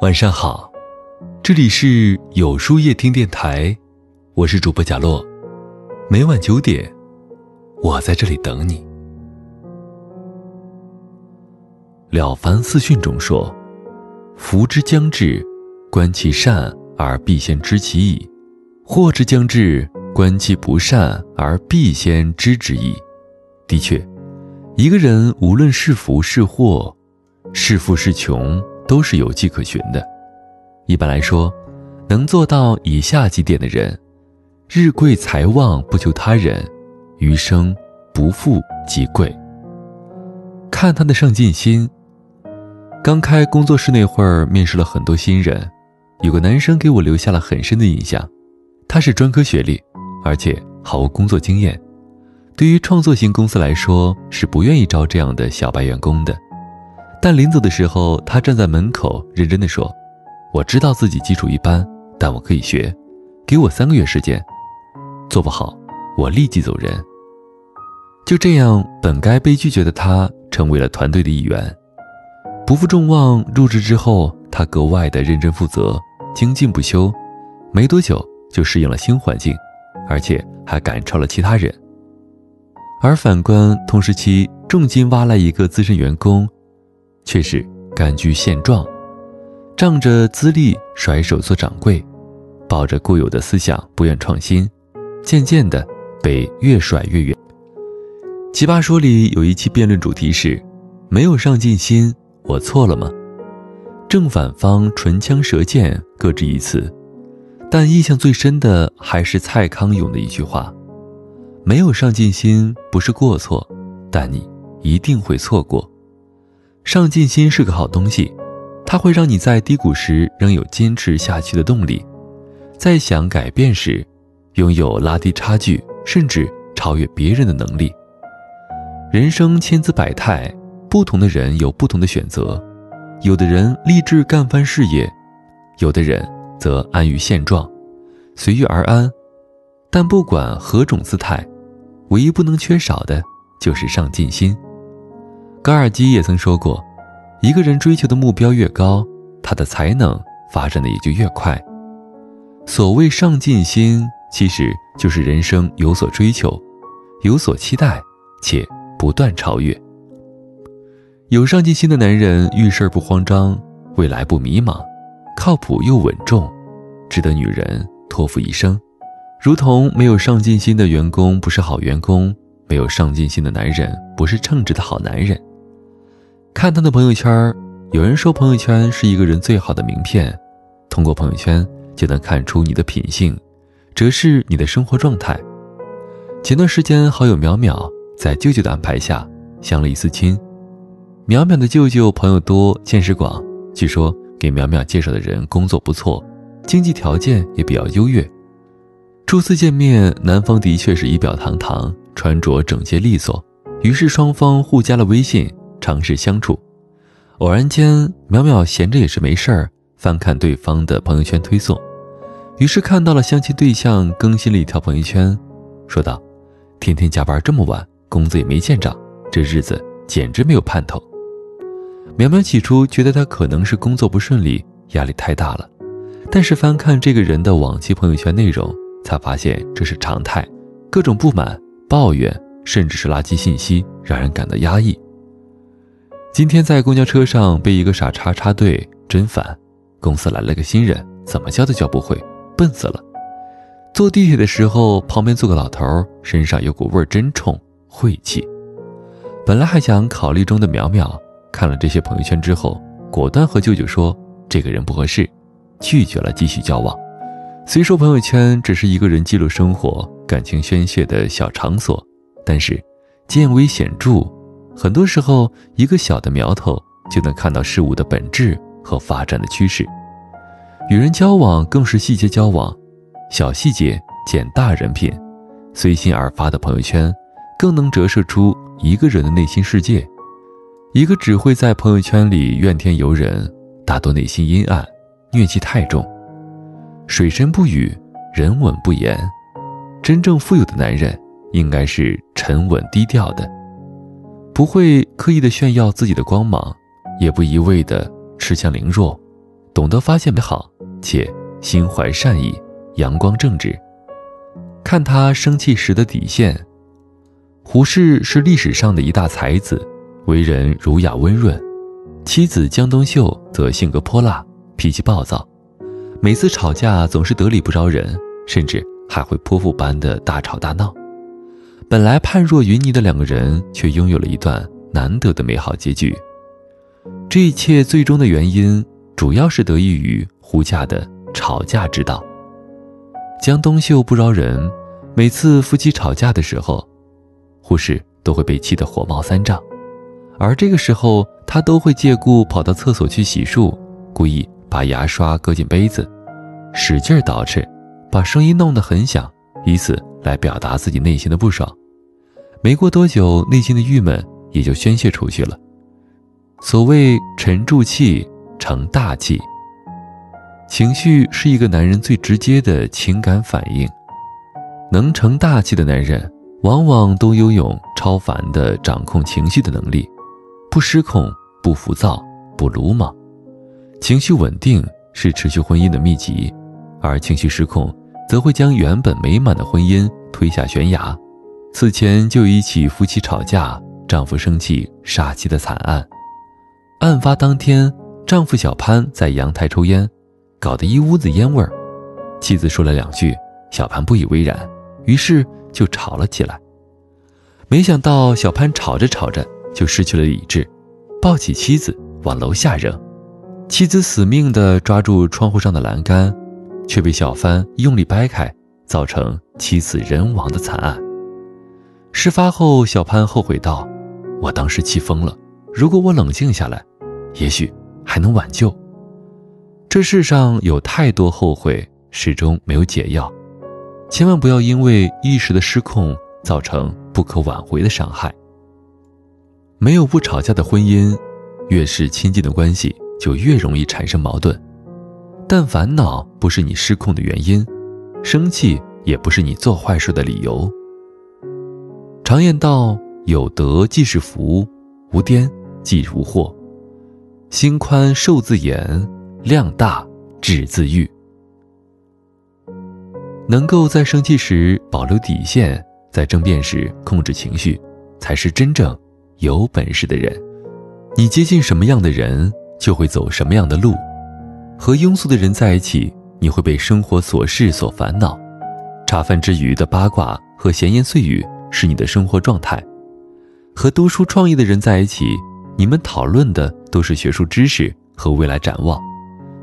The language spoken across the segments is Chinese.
晚上好，这里是有书夜听电台，我是主播贾洛，每晚九点，我在这里等你。《了凡四训》中说：“福之将至，观其善而必先知其矣；祸之将至，观其不善而必先知之矣。”的确，一个人无论是福是祸，是富是穷。都是有迹可循的。一般来说，能做到以下几点的人，日贵财旺不求他人，余生不富即贵。看他的上进心。刚开工作室那会儿，面试了很多新人，有个男生给我留下了很深的印象。他是专科学历，而且毫无工作经验。对于创作型公司来说，是不愿意招这样的小白员工的。但临走的时候，他站在门口，认真的说：“我知道自己基础一般，但我可以学，给我三个月时间，做不好，我立即走人。”就这样，本该被拒绝的他，成为了团队的一员。不负众望，入职之后，他格外的认真负责，精进不休，没多久就适应了新环境，而且还赶超了其他人。而反观同时期，重金挖来一个资深员工。却是甘居现状，仗着资历甩手做掌柜，抱着固有的思想不愿创新，渐渐的被越甩越远。奇葩说里有一期辩论主题是：没有上进心，我错了吗？正反方唇枪舌剑各执一词，但印象最深的还是蔡康永的一句话：没有上进心不是过错，但你一定会错过。上进心是个好东西，它会让你在低谷时仍有坚持下去的动力，在想改变时，拥有拉低差距甚至超越别人的能力。人生千姿百态，不同的人有不同的选择，有的人立志干翻事业，有的人则安于现状，随遇而安。但不管何种姿态，唯一不能缺少的就是上进心。高尔基也曾说过：“一个人追求的目标越高，他的才能发展的也就越快。”所谓上进心，其实就是人生有所追求，有所期待，且不断超越。有上进心的男人遇事不慌张，未来不迷茫，靠谱又稳重，值得女人托付一生。如同没有上进心的员工不是好员工，没有上进心的男人不是称职的好男人。看他的朋友圈，有人说朋友圈是一个人最好的名片，通过朋友圈就能看出你的品性，折射你的生活状态。前段时间，好友淼淼在舅舅的安排下相了一次亲。淼淼的舅舅朋友多，见识广，据说给淼淼介绍的人工作不错，经济条件也比较优越。初次见面，男方的确是仪表堂堂，穿着整洁利索，于是双方互加了微信。尝试相处，偶然间，淼淼闲着也是没事儿，翻看对方的朋友圈推送，于是看到了相亲对象更新了一条朋友圈，说道：“天天加班这么晚，工资也没见涨，这日子简直没有盼头。”淼淼起初觉得他可能是工作不顺利，压力太大了，但是翻看这个人的往期朋友圈内容，才发现这是常态，各种不满、抱怨，甚至是垃圾信息，让人感到压抑。今天在公交车上被一个傻叉插队，真烦！公司来了个新人，怎么教都教不会，笨死了。坐地铁的时候，旁边坐个老头，身上有股味儿，真冲，晦气。本来还想考虑中的淼淼，看了这些朋友圈之后，果断和舅舅说这个人不合适，拒绝了继续交往。虽说朋友圈只是一个人记录生活、感情宣泄的小场所，但是见微显著。很多时候，一个小的苗头就能看到事物的本质和发展的趋势。与人交往更是细节交往，小细节见大人品。随心而发的朋友圈，更能折射出一个人的内心世界。一个只会在朋友圈里怨天尤人，大多内心阴暗，怨气太重。水深不语，人稳不言。真正富有的男人，应该是沉稳低调的。不会刻意的炫耀自己的光芒，也不一味的恃强凌弱，懂得发现美好，且心怀善意，阳光正直。看他生气时的底线。胡适是历史上的一大才子，为人儒雅温润，妻子江冬秀则性格泼辣，脾气暴躁，每次吵架总是得理不饶人，甚至还会泼妇般的大吵大闹。本来判若云泥的两个人，却拥有了一段难得的美好结局。这一切最终的原因，主要是得益于胡家的吵架之道。江冬秀不饶人，每次夫妻吵架的时候，胡适都会被气得火冒三丈，而这个时候他都会借故跑到厕所去洗漱，故意把牙刷搁进杯子，使劲捯饬，把声音弄得很响，以此来表达自己内心的不爽。没过多久，内心的郁闷也就宣泄出去了。所谓沉住气成大器，情绪是一个男人最直接的情感反应。能成大器的男人，往往都拥有超凡的掌控情绪的能力，不失控，不浮躁，不鲁莽。情绪稳定是持续婚姻的秘籍，而情绪失控，则会将原本美满的婚姻推下悬崖。此前就一起夫妻吵架，丈夫生气杀妻的惨案。案发当天，丈夫小潘在阳台抽烟，搞得一屋子烟味儿。妻子说了两句，小潘不以为然，于是就吵了起来。没想到小潘吵着吵着就失去了理智，抱起妻子往楼下扔。妻子死命地抓住窗户上的栏杆，却被小潘用力掰开，造成妻子人亡的惨案。事发后，小潘后悔道：“我当时气疯了，如果我冷静下来，也许还能挽救。”这世上有太多后悔，始终没有解药。千万不要因为一时的失控，造成不可挽回的伤害。没有不吵架的婚姻，越是亲近的关系，就越容易产生矛盾。但烦恼不是你失控的原因，生气也不是你做坏事的理由。常言道：“有德即是福，无颠即如祸。心宽寿自延，量大智自愈。”能够在生气时保留底线，在争辩时控制情绪，才是真正有本事的人。你接近什么样的人，就会走什么样的路。和庸俗的人在一起，你会被生活琐事所烦恼；茶饭之余的八卦和闲言碎语。是你的生活状态，和读书创业的人在一起，你们讨论的都是学术知识和未来展望，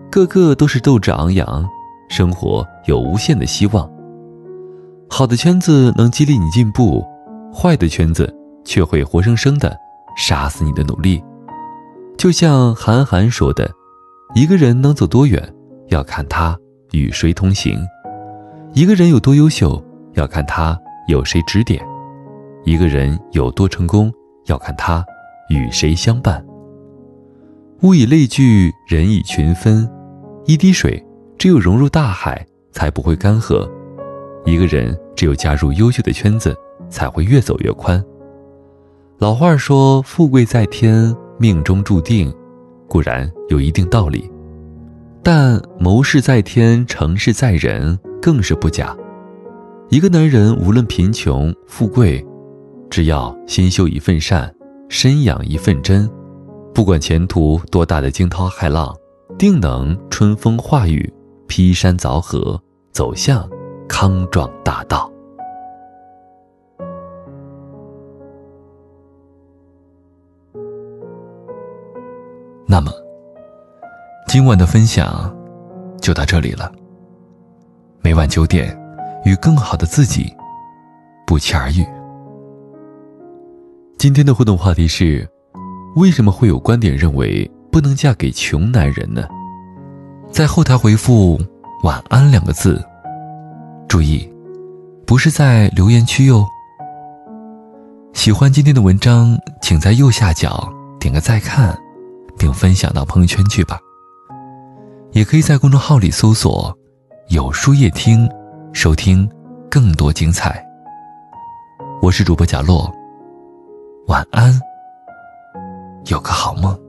个个都是斗志昂扬，生活有无限的希望。好的圈子能激励你进步，坏的圈子却会活生生的杀死你的努力。就像韩寒说的：“一个人能走多远，要看他与谁同行；一个人有多优秀，要看他有谁指点。”一个人有多成功，要看他与谁相伴。物以类聚，人以群分。一滴水，只有融入大海，才不会干涸；一个人，只有加入优秀的圈子，才会越走越宽。老话说：“富贵在天，命中注定。”固然有一定道理，但谋事在天，成事在人，更是不假。一个男人，无论贫穷富贵。只要心修一份善，身养一份真，不管前途多大的惊涛骇浪，定能春风化雨，劈山凿河，走向康庄大道。那么，今晚的分享就到这里了。每晚九点，与更好的自己不期而遇。今天的互动话题是：为什么会有观点认为不能嫁给穷男人呢？在后台回复“晚安”两个字，注意，不是在留言区哟。喜欢今天的文章，请在右下角点个再看，并分享到朋友圈去吧。也可以在公众号里搜索“有书夜听”，收听更多精彩。我是主播贾洛。晚安，有个好梦。